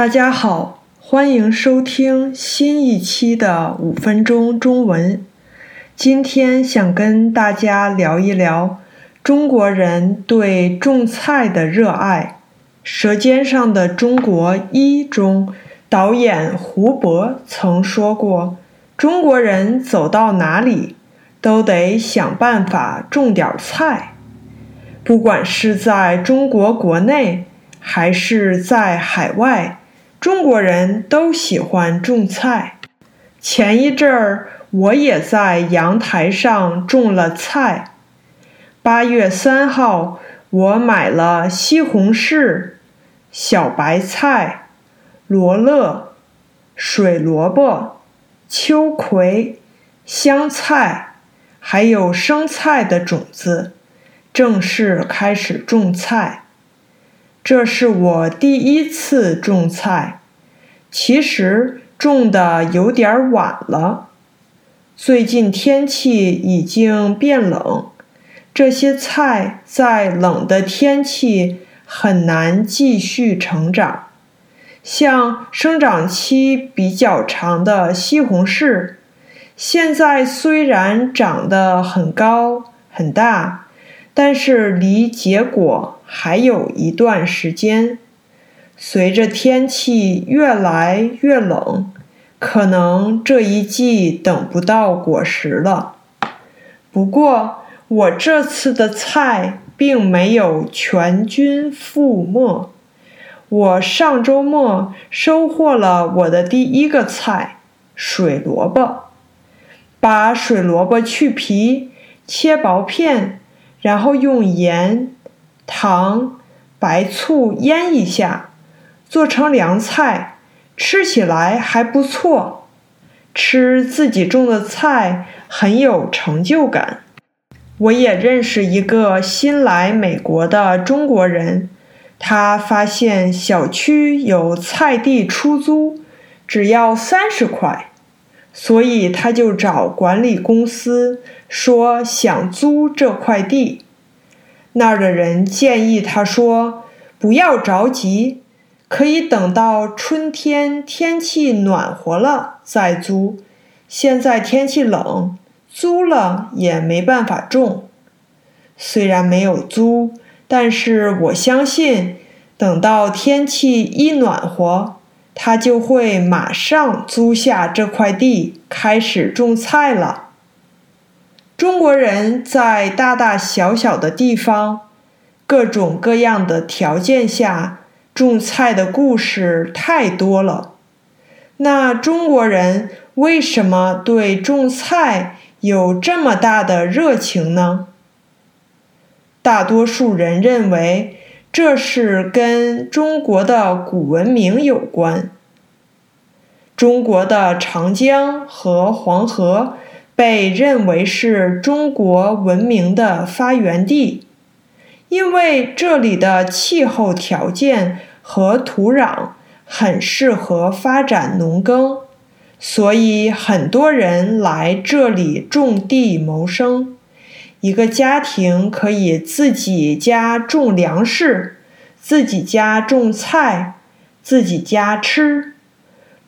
大家好，欢迎收听新一期的五分钟中文。今天想跟大家聊一聊中国人对种菜的热爱。《舌尖上的中国一》中，导演胡博曾说过：“中国人走到哪里，都得想办法种点菜。不管是在中国国内，还是在海外。”中国人都喜欢种菜。前一阵儿，我也在阳台上种了菜。八月三号，我买了西红柿、小白菜、罗勒、水萝卜、秋葵、香菜，还有生菜的种子，正式开始种菜。这是我第一次种菜，其实种的有点晚了。最近天气已经变冷，这些菜在冷的天气很难继续成长。像生长期比较长的西红柿，现在虽然长得很高很大。但是离结果还有一段时间。随着天气越来越冷，可能这一季等不到果实了。不过，我这次的菜并没有全军覆没。我上周末收获了我的第一个菜——水萝卜。把水萝卜去皮，切薄片。然后用盐、糖、白醋腌一下，做成凉菜，吃起来还不错。吃自己种的菜很有成就感。我也认识一个新来美国的中国人，他发现小区有菜地出租，只要三十块，所以他就找管理公司。说想租这块地，那儿的人建议他说：“不要着急，可以等到春天天气暖和了再租。现在天气冷，租了也没办法种。虽然没有租，但是我相信，等到天气一暖和，他就会马上租下这块地，开始种菜了。”中国人在大大小小的地方、各种各样的条件下种菜的故事太多了。那中国人为什么对种菜有这么大的热情呢？大多数人认为这是跟中国的古文明有关。中国的长江和黄河。被认为是中国文明的发源地，因为这里的气候条件和土壤很适合发展农耕，所以很多人来这里种地谋生。一个家庭可以自己家种粮食，自己家种菜，自己家吃。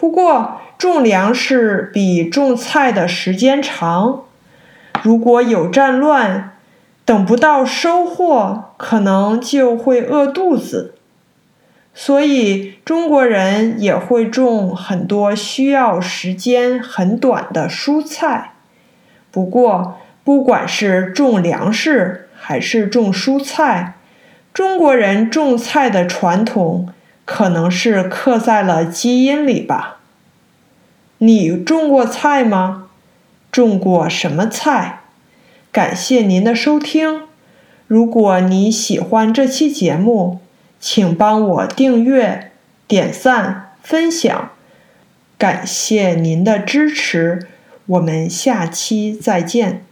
不过，种粮食比种菜的时间长，如果有战乱，等不到收获，可能就会饿肚子。所以中国人也会种很多需要时间很短的蔬菜。不过，不管是种粮食还是种蔬菜，中国人种菜的传统可能是刻在了基因里吧。你种过菜吗？种过什么菜？感谢您的收听。如果你喜欢这期节目，请帮我订阅、点赞、分享。感谢您的支持，我们下期再见。